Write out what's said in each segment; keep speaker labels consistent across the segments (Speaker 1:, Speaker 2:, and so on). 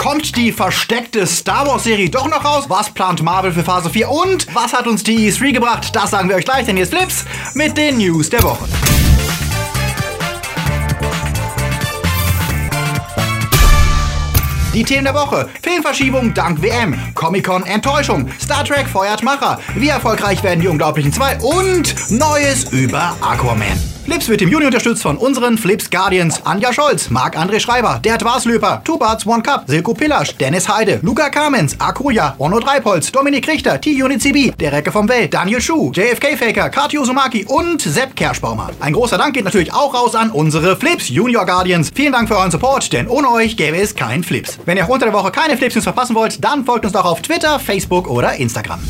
Speaker 1: Kommt die versteckte Star Wars Serie doch noch raus? Was plant Marvel für Phase 4? Und was hat uns die E3 gebracht? Das sagen wir euch gleich, denn hier ist Flips mit den News der Woche. Die Themen der Woche. Filmverschiebung dank WM. Comic-Con Enttäuschung. Star Trek feuert Macher. Wie erfolgreich werden die Unglaublichen 2? Und Neues über Aquaman. Flips wird im Juni unterstützt von unseren Flips Guardians. Anja Scholz, Marc-André Schreiber, Dert Waslöper, Tubarts One Cup, Silko Pillasch, Dennis Heide, Luca Kamens, Akuja, Onno Dreipolz, Dominik Richter, T-Unit CB, der Recke vom Welt, Daniel Schuh, JFK Faker, Kati Uzumaki und Sepp Kerschbaumer. Ein großer Dank geht natürlich auch raus an unsere Flips Junior Guardians. Vielen Dank für euren Support, denn ohne euch gäbe es kein Flips. Wenn ihr auch unter der Woche keine Flips News verpassen wollt, dann folgt uns doch auf Twitter, Facebook oder Instagram.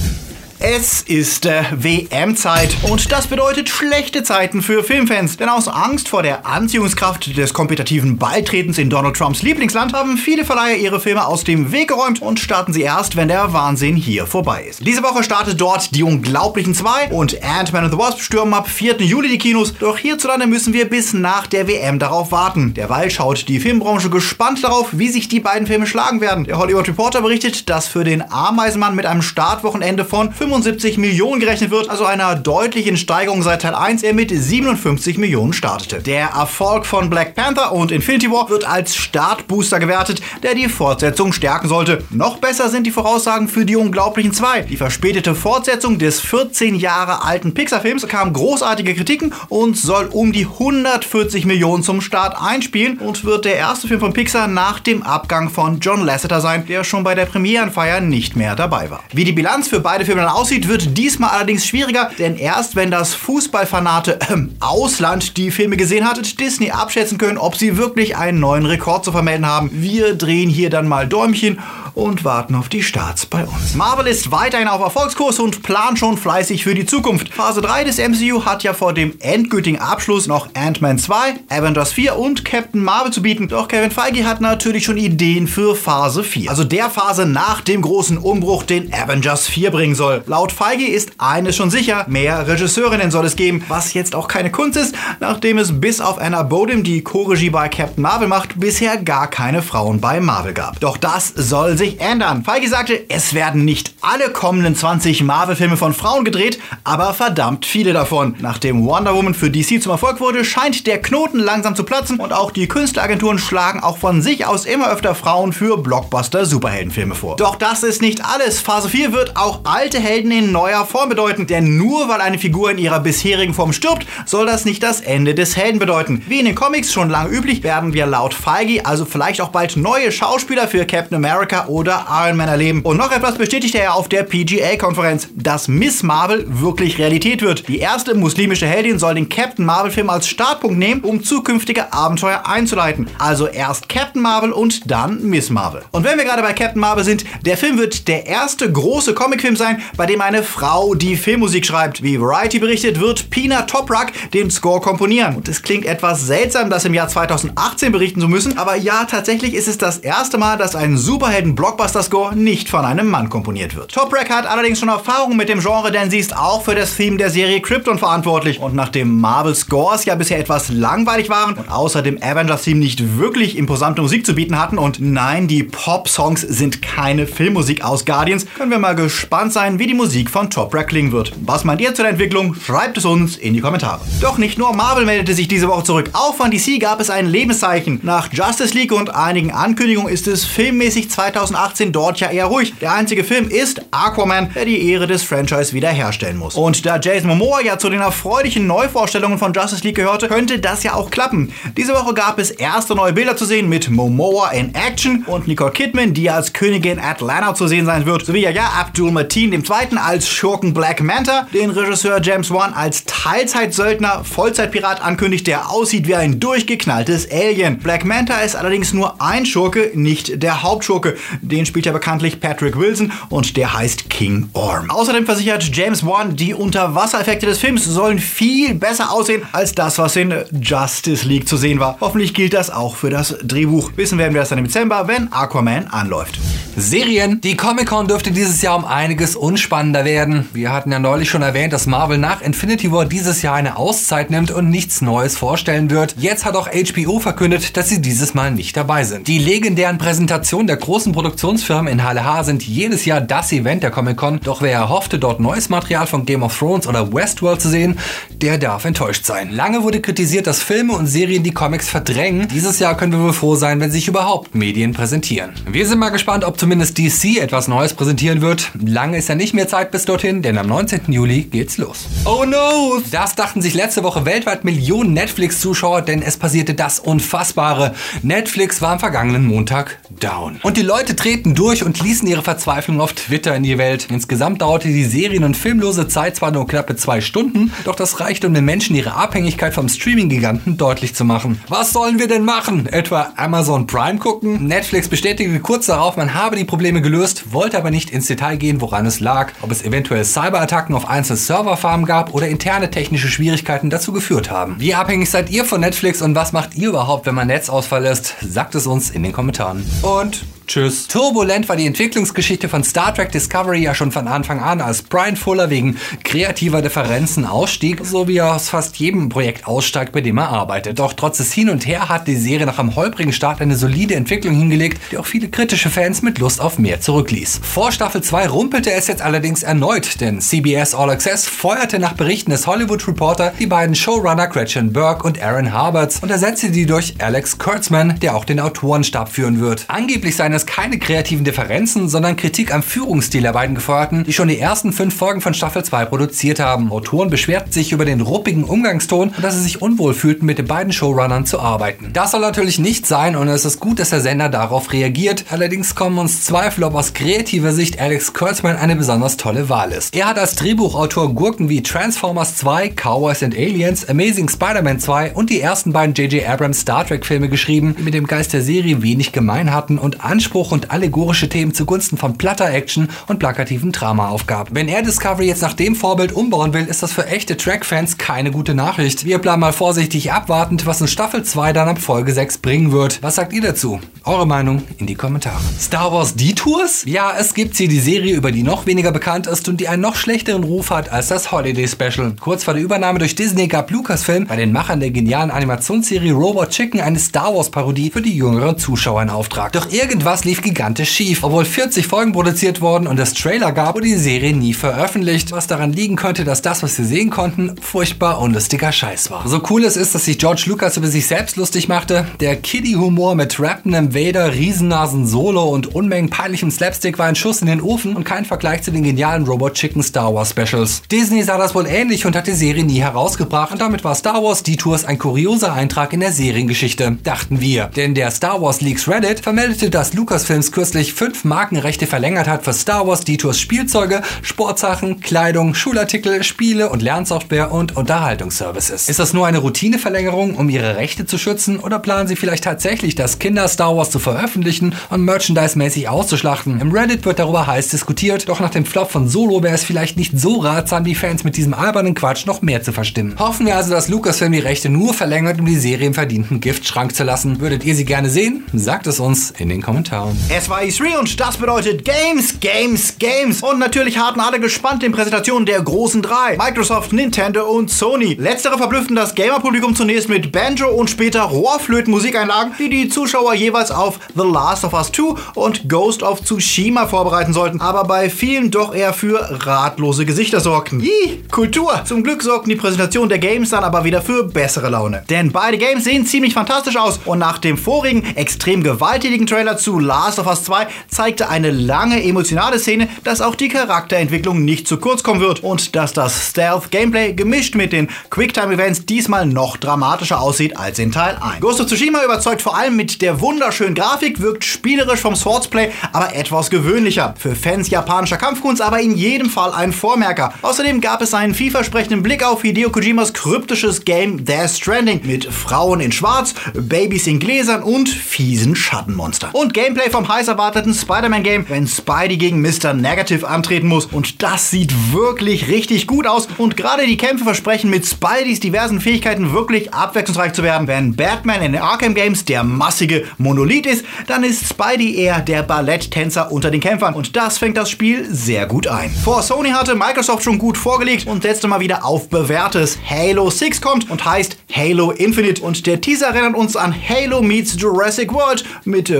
Speaker 1: Es ist äh, WM-Zeit und das bedeutet schlechte Zeiten für Filmfans. Denn aus Angst vor der Anziehungskraft des kompetitiven Beitretens in Donald Trumps Lieblingsland haben viele Verleiher ihre Filme aus dem Weg geräumt und starten sie erst, wenn der Wahnsinn hier vorbei ist. Diese Woche startet dort Die Unglaublichen 2 und Ant-Man and the Wasp stürmen ab 4. Juli die Kinos. Doch hierzulande müssen wir bis nach der WM darauf warten. Derweil schaut die Filmbranche gespannt darauf, wie sich die beiden Filme schlagen werden. Der Hollywood Reporter berichtet, dass für den Ameisenmann mit einem Startwochenende von 75 Millionen gerechnet wird, also einer deutlichen Steigerung seit Teil 1, der mit 57 Millionen startete. Der Erfolg von Black Panther und Infinity War wird als Startbooster gewertet, der die Fortsetzung stärken sollte. Noch besser sind die Voraussagen für die Unglaublichen 2. Die verspätete Fortsetzung des 14 Jahre alten Pixar-Films bekam großartige Kritiken und soll um die 140 Millionen zum Start einspielen und wird der erste Film von Pixar nach dem Abgang von John Lasseter sein, der schon bei der Premierenfeier nicht mehr dabei war. Wie die Bilanz für beide Filme dann aussieht, wird diesmal allerdings schwieriger, denn erst wenn das Fußballfanate äh, Ausland die Filme gesehen hat, Disney abschätzen können, ob sie wirklich einen neuen Rekord zu vermelden haben. Wir drehen hier dann mal Däumchen und warten auf die Starts bei uns. Marvel ist weiterhin auf Erfolgskurs und plant schon fleißig für die Zukunft. Phase 3 des MCU hat ja vor dem endgültigen Abschluss noch Ant-Man 2, Avengers 4 und Captain Marvel zu bieten. Doch Kevin Feige hat natürlich schon Ideen für Phase 4. Also der Phase nach dem großen Umbruch, den Avengers 4 bringen soll. Laut Feige ist eines schon sicher, mehr Regisseurinnen soll es geben, was jetzt auch keine Kunst ist, nachdem es bis auf Anna Bodem, die Co-Regie bei Captain Marvel macht, bisher gar keine Frauen bei Marvel gab. Doch das soll sich ändern. Feige sagte, es werden nicht alle kommenden 20 Marvel-Filme von Frauen gedreht, aber verdammt viele davon. Nachdem Wonder Woman für DC zum Erfolg wurde, scheint der Knoten langsam zu platzen und auch die Künstleragenturen schlagen auch von sich aus immer öfter Frauen für Blockbuster-Superheldenfilme vor. Doch das ist nicht alles. Phase 4 wird auch alte Helden in neuer Form bedeuten, denn nur weil eine Figur in ihrer bisherigen Form stirbt, soll das nicht das Ende des Helden bedeuten. Wie in den Comics schon lange üblich, werden wir laut Feige also vielleicht auch bald neue Schauspieler für Captain America oder Iron Man erleben. Und noch etwas bestätigte er auf der PGA-Konferenz, dass Miss Marvel wirklich Realität wird. Die erste muslimische Heldin soll den Captain Marvel-Film als Startpunkt nehmen, um zukünftige Abenteuer einzuleiten. Also erst Captain Marvel und dann Miss Marvel. Und wenn wir gerade bei Captain Marvel sind, der Film wird der erste große Comicfilm sein, bei dem eine Frau die Filmmusik schreibt. Wie Variety berichtet, wird Pina Toprak den Score komponieren. Und es klingt etwas seltsam, das im Jahr 2018 berichten zu müssen, aber ja, tatsächlich ist es das erste Mal, dass ein Superhelden-Blockbuster-Score nicht von einem Mann komponiert wird. Toprak hat allerdings schon Erfahrung mit dem Genre, denn sie ist auch für das Theme der Serie Krypton verantwortlich. Und nachdem Marvel Scores ja bisher etwas langweilig waren und außer dem Avengers-Theme nicht wirklich imposante Musik zu bieten hatten und nein, die Pop-Songs sind keine Filmmusik aus Guardians, können wir mal gespannt sein, wie die Musik von Toprak klingen wird. Was meint ihr zur Entwicklung? Schreibt es uns in die Kommentare. Doch nicht nur Marvel meldete sich diese Woche zurück. Auch von DC gab es ein Lebenszeichen. Nach Justice League und einigen Ankündigungen ist es filmmäßig 2018 dort ja eher ruhig. Der einzige Film ist Aquaman, der die Ehre des Franchise wiederherstellen muss. Und da Jason Momoa ja zu den erfreulichen Neuvorstellungen von Justice League gehörte, könnte das ja auch klappen. Diese Woche gab es erste neue Bilder zu sehen mit Momoa in Action und Nicole Kidman, die als Königin Atlanta zu sehen sein wird, sowie ja, ja Abdul Mateen II. als Schurken Black Manta, den Regisseur James Wan als Teilzeitsöldner, Vollzeitpirat ankündigt, der aussieht wie ein durchgeknalltes Alien. Black Manta ist allerdings nur ein Schurke, nicht der Hauptschurke. Den spielt ja bekanntlich Patrick Wilson und der heißt King Orm. Außerdem versichert James Wan, die Unterwassereffekte des Films sollen viel besser aussehen als das, was in Justice League zu sehen war. Hoffentlich gilt das auch für das Drehbuch. Wissen werden wir das dann im Dezember, wenn Aquaman anläuft.
Speaker 2: Serien. Die Comic-Con dürfte dieses Jahr um einiges unspannender werden. Wir hatten ja neulich schon erwähnt, dass Marvel nach Infinity War dieses Jahr eine Auszeit nimmt und nichts Neues vorstellen wird. Jetzt hat auch HBO verkündet, dass sie dieses Mal nicht dabei sind. Die legendären Präsentationen der großen Produktionsfirmen in Halle H sind jedes Jahr das Event der Comic-Con. Doch wer erhoffte, dort neues Material von Game of Thrones oder Westworld zu sehen, der darf enttäuscht sein. Lange wurde kritisiert, dass Filme und Serien die Comics verdrängen. Dieses Jahr können wir wohl froh sein, wenn sich überhaupt Medien präsentieren. Wir sind mal gespannt, ob zumindest DC etwas Neues präsentieren wird. Lange ist ja nicht mehr Zeit bis dorthin, denn am 19. Juli geht's los. Oh no! Das dachten sich letzte Woche weltweit Millionen Netflix-Zuschauer, denn es passierte das Unfassbare. Netflix war am vergangenen Montag down. Und die Leute treten durch und ließen ihre Verzweiflung auf Twitter in die Welt. Insgesamt dauerte die Serien- und filmlose Zeit zwar nur knappe zwei Stunden, doch das reicht, um den Menschen ihre Abhängigkeit vom Streaming-Giganten deutlich zu machen. Was sollen wir denn machen? Etwa Amazon Prime gucken? Netflix bestätigte kurz darauf, man habe die Probleme gelöst, wollte aber nicht ins Detail gehen, woran es lag, ob es eventuell Cyberattacken auf einzelne Serverfarmen gab oder interne technische Schwierigkeiten dazu geführt haben. Wie abhängig seid ihr von Netflix und was macht ihr überhaupt, wenn man Netzausfall ist? Sagt es uns in den Kommentaren. Und Tschüss. Turbulent war die Entwicklungsgeschichte von Star Trek Discovery ja schon von Anfang an, als Brian Fuller wegen kreativer Differenzen ausstieg, so wie er aus fast jedem Projekt aussteigt, bei dem er arbeitet. Doch trotz des Hin und Her hat die Serie nach einem holprigen Start eine solide Entwicklung hingelegt, die auch viele kritische Fans mit Lust auf mehr zurückließ. Vor Staffel 2 rumpelte es jetzt allerdings erneut, denn CBS All Access feuerte nach Berichten des Hollywood Reporter die beiden Showrunner Gretchen Burke und Aaron Harberts und ersetzte die durch Alex Kurtzman, der auch den Autorenstab führen wird. Angeblich seien es keine kreativen Differenzen, sondern Kritik am Führungsstil der beiden Gefeuerten, die schon die ersten fünf Folgen von Staffel 2 produziert haben. Autoren beschwerten sich über den ruppigen Umgangston und dass sie sich unwohl fühlten, mit den beiden Showrunnern zu arbeiten. Das soll natürlich nicht sein und es ist gut, dass der Sender darauf reagiert. Allerdings kommen uns Zweifel, ob aus kreativer Sicht Alex Kurtzman eine besonders tolle Wahl ist. Er hat als Drehbuchautor Gurken wie Transformers 2, Cowboys and Aliens, Amazing Spider-Man 2 und die ersten beiden J.J. Abrams Star Trek Filme geschrieben, die mit dem Geist der Serie wenig gemein hatten und Anspruch Anspruch und allegorische Themen zugunsten von platter Action und plakativen Drama aufgab. Wenn er Discovery jetzt nach dem Vorbild umbauen will, ist das für echte Track-Fans keine gute Nachricht. Wir bleiben mal vorsichtig abwartend, was in Staffel 2 dann ab Folge 6 bringen wird. Was sagt ihr dazu? Eure Meinung in die Kommentare. Star Wars Detours? Ja, es gibt hier die Serie, über die noch weniger bekannt ist und die einen noch schlechteren Ruf hat als das Holiday Special. Kurz vor der Übernahme durch Disney gab Lucasfilm bei den Machern der genialen Animationsserie Robot Chicken eine Star Wars Parodie für die jüngeren Zuschauer in Auftrag. Doch irgendwas lief gigantisch schief. Obwohl 40 Folgen produziert wurden und es Trailer gab, wurde die Serie nie veröffentlicht, was daran liegen könnte, dass das, was wir sehen konnten, furchtbar unlustiger Scheiß war. So cool es ist, dass sich George Lucas über sich selbst lustig machte, der Kiddie-Humor mit rappendem Vader, Riesennasen Solo und Unmengen peinlichem Slapstick war ein Schuss in den Ofen und kein Vergleich zu den genialen Robot Chicken Star Wars Specials. Disney sah das wohl ähnlich und hat die Serie nie herausgebracht und damit war Star Wars Detours ein kurioser Eintrag in der Seriengeschichte, dachten wir. Denn der Star Wars Leaks Reddit vermeldete, dass Lucasfilms kürzlich fünf Markenrechte verlängert hat für Star Wars Detours Spielzeuge, Sportsachen, Kleidung, Schulartikel, Spiele und Lernsoftware und Unterhaltungsservices. Ist das nur eine Routineverlängerung, um ihre Rechte zu schützen oder planen sie vielleicht tatsächlich, das Kinder Star Wars zu veröffentlichen und merchandise-mäßig auszuschlachten? Im Reddit wird darüber heiß diskutiert, doch nach dem Flop von Solo wäre es vielleicht nicht so ratsam, die Fans mit diesem albernen Quatsch noch mehr zu verstimmen. Hoffen wir also, dass Lucasfilm die Rechte nur verlängert, um die Serie im verdienten Giftschrank zu lassen. Würdet ihr sie gerne sehen? Sagt es uns in den Kommentaren. Countdown.
Speaker 1: Es war E3 und das bedeutet Games, Games, Games. Und natürlich harten alle gespannt den Präsentationen der großen drei. Microsoft, Nintendo und Sony. Letztere verblüfften das Gamer-Publikum zunächst mit Banjo und später Rohrflöten-Musikeinlagen, die die Zuschauer jeweils auf The Last of Us 2 und Ghost of Tsushima vorbereiten sollten. Aber bei vielen doch eher für ratlose Gesichter sorgten. Ih, Kultur. Zum Glück sorgten die Präsentationen der Games dann aber wieder für bessere Laune. Denn beide Games sehen ziemlich fantastisch aus und nach dem vorigen, extrem gewalttätigen Trailer zu Last of Us 2 zeigte eine lange emotionale Szene, dass auch die Charakterentwicklung nicht zu kurz kommen wird und dass das Stealth-Gameplay gemischt mit den Quicktime-Events diesmal noch dramatischer aussieht als in Teil 1. Ghost of Tsushima überzeugt vor allem mit der wunderschönen Grafik, wirkt spielerisch vom Swordsplay, aber etwas gewöhnlicher. Für Fans japanischer Kampfkunst aber in jedem Fall ein Vormerker. Außerdem gab es einen vielversprechenden Blick auf Hideo Kojimas kryptisches Game Death Stranding mit Frauen in Schwarz, Babys in Gläsern und fiesen Schattenmonstern. Und Gameplay Gameplay vom heiß erwarteten Spider-Man-Game, wenn Spidey gegen Mr. Negative antreten muss. Und das sieht wirklich richtig gut aus. Und gerade die Kämpfe versprechen mit Spideys diversen Fähigkeiten wirklich abwechslungsreich zu werden. Wenn Batman in den Arkham Games der massige Monolith ist, dann ist Spidey eher der Balletttänzer unter den Kämpfern. Und das fängt das Spiel sehr gut ein. Vor Sony hatte Microsoft schon gut vorgelegt und setzte mal wieder auf bewährtes. Halo 6 kommt und heißt Halo Infinite. Und der Teaser erinnert uns an Halo meets Jurassic World mit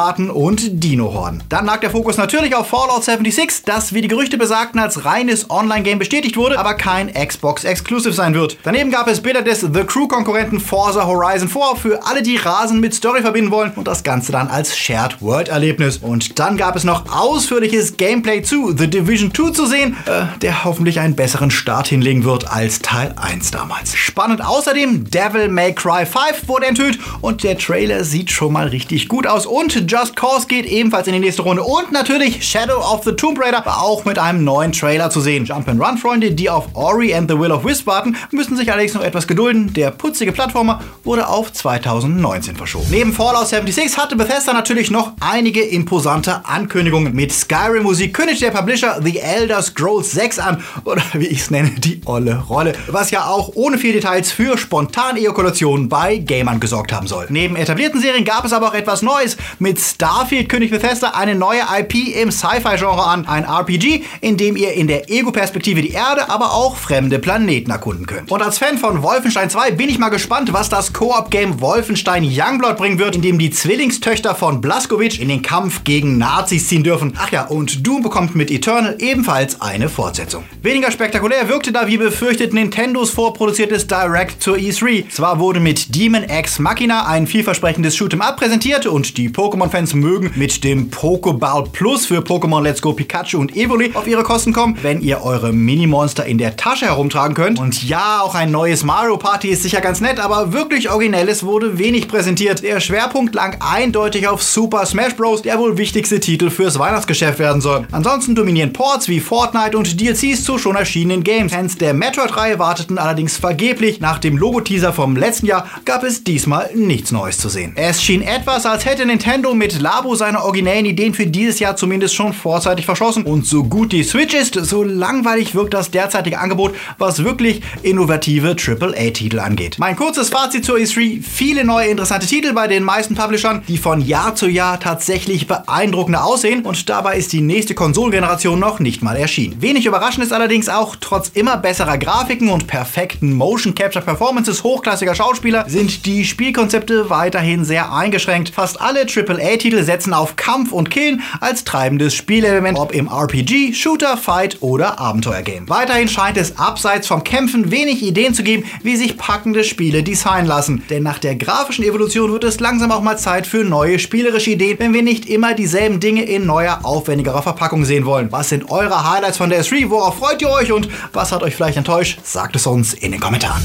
Speaker 1: Buggyfahrten und Dinohorn. Dann lag der Fokus natürlich auf Fallout 76, das wie die Gerüchte besagten als reines Online-Game bestätigt wurde, aber kein Xbox-Exclusive sein wird. Daneben gab es Bilder des The Crew-Konkurrenten Forza Horizon 4 für alle, die Rasen mit Story verbinden wollen und das Ganze dann als Shared World-Erlebnis. Und dann gab es noch ausführliches Gameplay zu The Division 2 zu sehen, äh, der hoffentlich einen besseren Start hinlegen wird als Teil 1 damals. Spannend außerdem, Devil May Cry 5 wurde enthüllt und der Trailer sieht schon mal richtig gut aus und Just Cause geht ebenfalls in die nächste Runde und natürlich Shadow of the Tomb Raider war auch mit einem neuen Trailer zu sehen. Jump-and-Run-Freunde, die auf Ori and the Will of Wisp warten, müssen sich allerdings noch etwas gedulden. Der putzige Plattformer wurde auf 2019 verschoben. Neben Fallout 76 hatte Bethesda natürlich noch einige imposante Ankündigungen. Mit Skyrim-Musik kündigt der Publisher The Elder Scrolls 6 an, oder wie ich es nenne, die olle Rolle, was ja auch ohne viel Details für Spontan-Ejakulationen bei Gamern gesorgt haben soll. Neben etablierten Serien gab es aber auch etwas Neues. Mit Starfield kündigt Bethesda eine neue IP im Sci-Fi-Genre an, ein RPG, in dem ihr in der Ego-Perspektive die Erde, aber auch fremde Planeten erkunden könnt. Und als Fan von Wolfenstein 2 bin ich mal gespannt, was das Koop-Game Wolfenstein Youngblood bringen wird, in dem die Zwillingstöchter von Blaskovic in den Kampf gegen Nazis ziehen dürfen. Ach ja, und Doom bekommt mit Eternal ebenfalls eine Fortsetzung. Weniger spektakulär wirkte da wie befürchtet Nintendos vorproduziertes Direct zur E3. Zwar wurde mit Demon X Machina ein vielversprechendes Shoot'em Up präsentiert und die Pokémon-Fans mögen mit dem Pokéball Plus für Pokémon Let's Go Pikachu und Evoli auf ihre Kosten kommen, wenn ihr eure Mini-Monster in der Tasche herumtragen könnt. Und ja, auch ein neues Mario Party ist sicher ganz nett, aber wirklich Originelles wurde wenig präsentiert. Der Schwerpunkt lag eindeutig auf Super Smash Bros., der wohl wichtigste Titel fürs Weihnachtsgeschäft werden soll. Ansonsten dominieren Ports wie Fortnite und DLCs zu schon erschienenen Games. Fans der Metroid-Reihe warteten allerdings vergeblich. Nach dem Logo-Teaser vom letzten Jahr gab es diesmal nichts Neues zu sehen. Es schien etwas, als hätte Nintendo mit Labo seine originellen Ideen für dieses Jahr zumindest schon vorzeitig verschossen. Und so gut die Switch ist, so langweilig wirkt das derzeitige Angebot, was wirklich innovative AAA-Titel angeht. Mein kurzes Fazit zur E3. Viele neue interessante Titel bei den meisten Publishern, die von Jahr zu Jahr tatsächlich beeindruckender aussehen und dabei ist die nächste Konsolengeneration noch nicht mal erschienen. Wenig überraschend ist allerdings auch, trotz immer besserer Grafiken und perfekten Motion Capture Performances hochklassiger Schauspieler sind die Spielkonzepte weiterhin sehr eingeschränkt. Fast alle AAA-Titel setzen auf Kampf und Killen als treibendes Spielelement, ob im RPG, Shooter, Fight oder Abenteuergame. Weiterhin scheint es abseits vom Kämpfen wenig Ideen zu geben, wie sich packende Spiele designen lassen. Denn nach der grafischen Evolution wird es langsam auch mal Zeit für neue spielerische Ideen, wenn wir nicht immer dieselben Dinge in neuer, aufwendigerer Verpackung sehen wollen. Was sind eure Highlights von der S3? Worauf freut ihr euch und was hat euch vielleicht enttäuscht? Sagt es uns in den Kommentaren.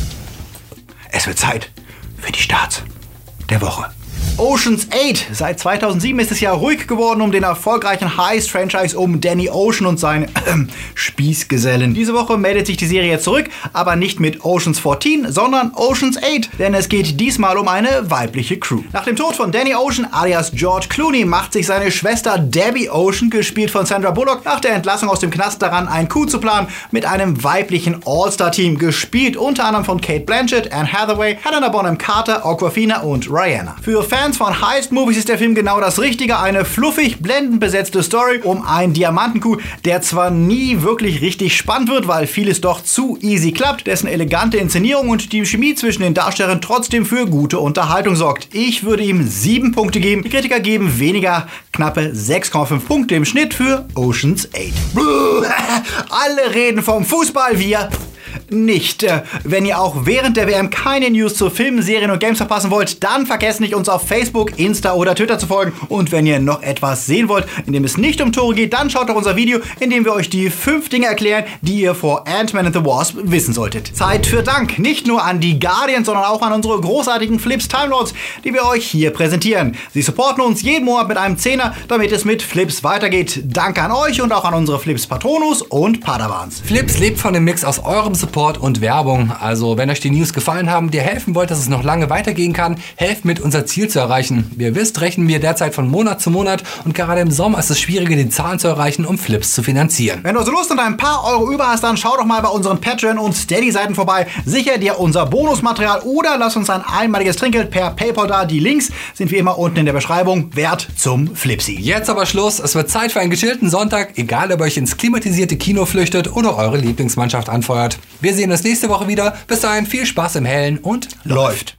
Speaker 1: Es wird Zeit für die Starts der Woche. Oceans 8. Seit 2007 ist es ja ruhig geworden um den erfolgreichen Heist-Franchise um Danny Ocean und seine äh, Spießgesellen. Diese Woche meldet sich die Serie zurück, aber nicht mit Oceans 14, sondern Oceans 8, denn es geht diesmal um eine weibliche Crew. Nach dem Tod von Danny Ocean alias George Clooney macht sich seine Schwester Debbie Ocean, gespielt von Sandra Bullock, nach der Entlassung aus dem Knast daran, ein Coup zu planen mit einem weiblichen All-Star-Team, gespielt unter anderem von Kate Blanchett, Anne Hathaway, Helena Bonham Carter, Aquafina und Rihanna. Für Fans Fans von Heist-Movies ist der Film genau das Richtige. Eine fluffig, blendend besetzte Story um einen Diamantenkuh, der zwar nie wirklich richtig spannend wird, weil vieles doch zu easy klappt, dessen elegante Inszenierung und die Chemie zwischen den Darstellern trotzdem für gute Unterhaltung sorgt. Ich würde ihm sieben Punkte geben. Die Kritiker geben weniger, knappe 6,5 Punkte im Schnitt für Oceans 8. Alle reden vom Fußball, wir nicht. Äh, wenn ihr auch während der WM keine News zu Filmen, Serien und Games verpassen wollt, dann vergesst nicht, uns auf Facebook, Insta oder Twitter zu folgen. Und wenn ihr noch etwas sehen wollt, in dem es nicht um Tore geht, dann schaut doch unser Video, in dem wir euch die fünf Dinge erklären, die ihr vor Ant-Man and the Wasp wissen solltet. Zeit für Dank, nicht nur an die Guardians, sondern auch an unsere großartigen Flips Timelords, die wir euch hier präsentieren. Sie supporten uns jeden Monat mit einem Zehner, damit es mit Flips weitergeht. Danke an euch und auch an unsere Flips Patronus und Padawans.
Speaker 2: Flips lebt von dem Mix aus eurem Support Support und Werbung. Also wenn euch die News gefallen haben, dir helfen wollt, dass es noch lange weitergehen kann, helft mit, unser Ziel zu erreichen. Wie ihr wisst, rechnen wir derzeit von Monat zu Monat und gerade im Sommer ist es schwieriger, die Zahlen zu erreichen, um Flips zu finanzieren.
Speaker 1: Wenn du also Lust und ein paar Euro über hast, dann schau doch mal bei unseren Patreon und Steady-Seiten vorbei. Sicher dir unser Bonusmaterial oder lass uns ein einmaliges Trinkgeld per PayPal da. Die Links sind wie immer unten in der Beschreibung. Wert zum Flipsy.
Speaker 2: Jetzt aber Schluss. Es wird Zeit für einen gechillten Sonntag, egal ob ihr euch ins klimatisierte Kino flüchtet oder eure Lieblingsmannschaft anfeuert. Wir sehen uns nächste Woche wieder. Bis dahin viel Spaß im Hellen und
Speaker 1: Läuft.